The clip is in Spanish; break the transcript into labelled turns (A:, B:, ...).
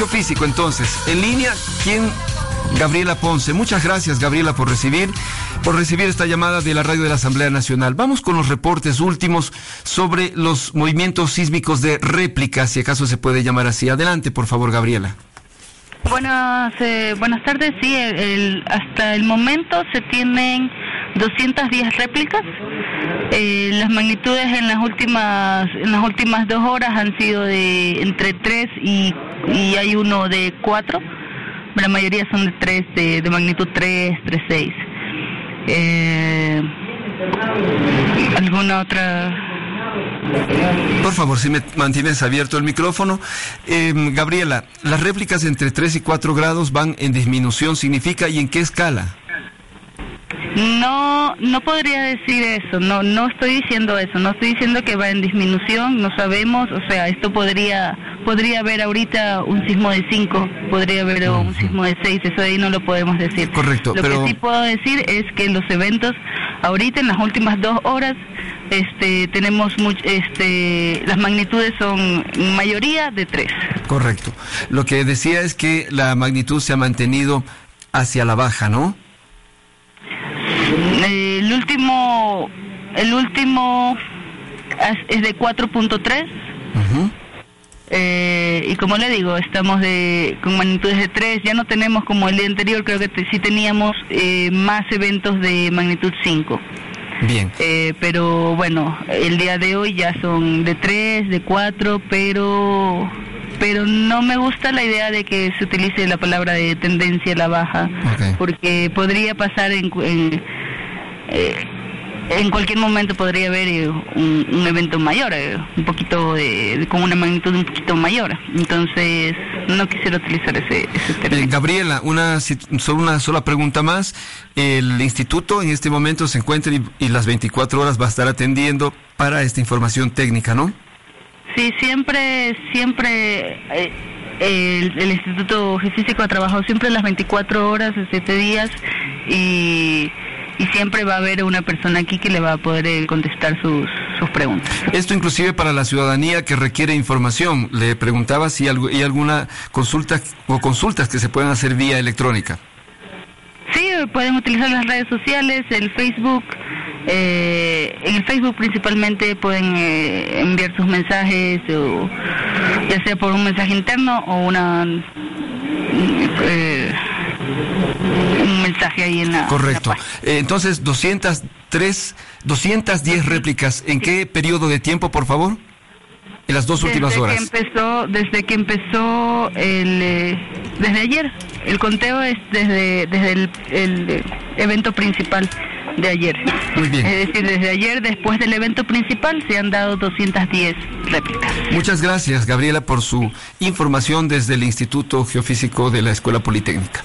A: Geofísico, entonces, en línea, ¿quién? Gabriela Ponce. Muchas gracias, Gabriela, por recibir, por recibir esta llamada de la radio de la Asamblea Nacional. Vamos con los reportes últimos sobre los movimientos sísmicos de réplica, si acaso se puede llamar así. Adelante, por favor, Gabriela.
B: Buenas, eh, buenas tardes. Sí, el, hasta el momento se tienen 210 réplicas. Eh, las magnitudes en las últimas en las últimas dos horas han sido de entre 3 y, y hay uno de 4. La mayoría son de 3, de, de magnitud 3, 3, 6. Eh, ¿Alguna otra
A: por favor, si me mantienes abierto el micrófono. Eh, Gabriela, las réplicas entre 3 y 4 grados van en disminución, ¿significa y en qué escala?
B: No, no podría decir eso, no, no estoy diciendo eso, no estoy diciendo que va en disminución, no sabemos, o sea, esto podría, podría haber ahorita un sismo de 5, podría haber un sismo de 6, eso ahí no lo podemos decir.
A: Correcto,
B: Lo
A: pero...
B: que sí puedo decir es que los eventos, ahorita en las últimas dos horas, este, tenemos much, este, las magnitudes son mayoría de 3.
A: Correcto. Lo que decía es que la magnitud se ha mantenido hacia la baja, ¿no?
B: El último, el último es de 4.3.
A: Ujú.
B: Eh, y como le digo, estamos de con magnitudes de 3, ya no tenemos como el día anterior, creo que te- sí teníamos eh, más eventos de magnitud 5.
A: Bien.
B: Eh, pero bueno, el día de hoy ya son de 3, de 4, pero pero no me gusta la idea de que se utilice la palabra de tendencia a la baja, porque podría pasar en, en, eh, en cualquier momento podría haber eh, un, un evento mayor, eh, un poquito de, con una magnitud un poquito mayor. Entonces, no quisiera utilizar ese, ese
A: Eh,
B: término.
A: Gabriela, una, solo una sola pregunta más. El instituto en este momento se encuentra y, y las 24 horas va a estar atendiendo para esta información técnica, ¿no?
B: Sí, siempre, siempre el, el Instituto Geofísico ha trabajado siempre las 24 horas, los 7 días y, y siempre va a haber una persona aquí que le va a poder eh, contestar sus, sus preguntas.
A: Esto inclusive para la ciudadanía que requiere información. Le preguntaba si hay alguna consulta o consultas que se puedan hacer vía electrónica.
B: Sí, pueden utilizar las redes sociales, el Facebook. eh, en el Facebook principalmente pueden eh, enviar sus mensajes, o, ya sea por un mensaje interno o una eh, en la,
A: Correcto.
B: en la página.
A: Eh, entonces, 203, 210 réplicas. ¿En qué periodo de tiempo, por favor? En las dos últimas
B: desde
A: horas.
B: Que empezó, desde que empezó el, eh, desde ayer. El conteo es desde, desde el, el, eh, evento principal de ayer.
A: Muy bien.
B: Es decir, desde ayer, después del evento principal, se han dado 210 réplicas.
A: Muchas gracias, Gabriela, por su información desde el Instituto Geofísico de la Escuela Politécnica.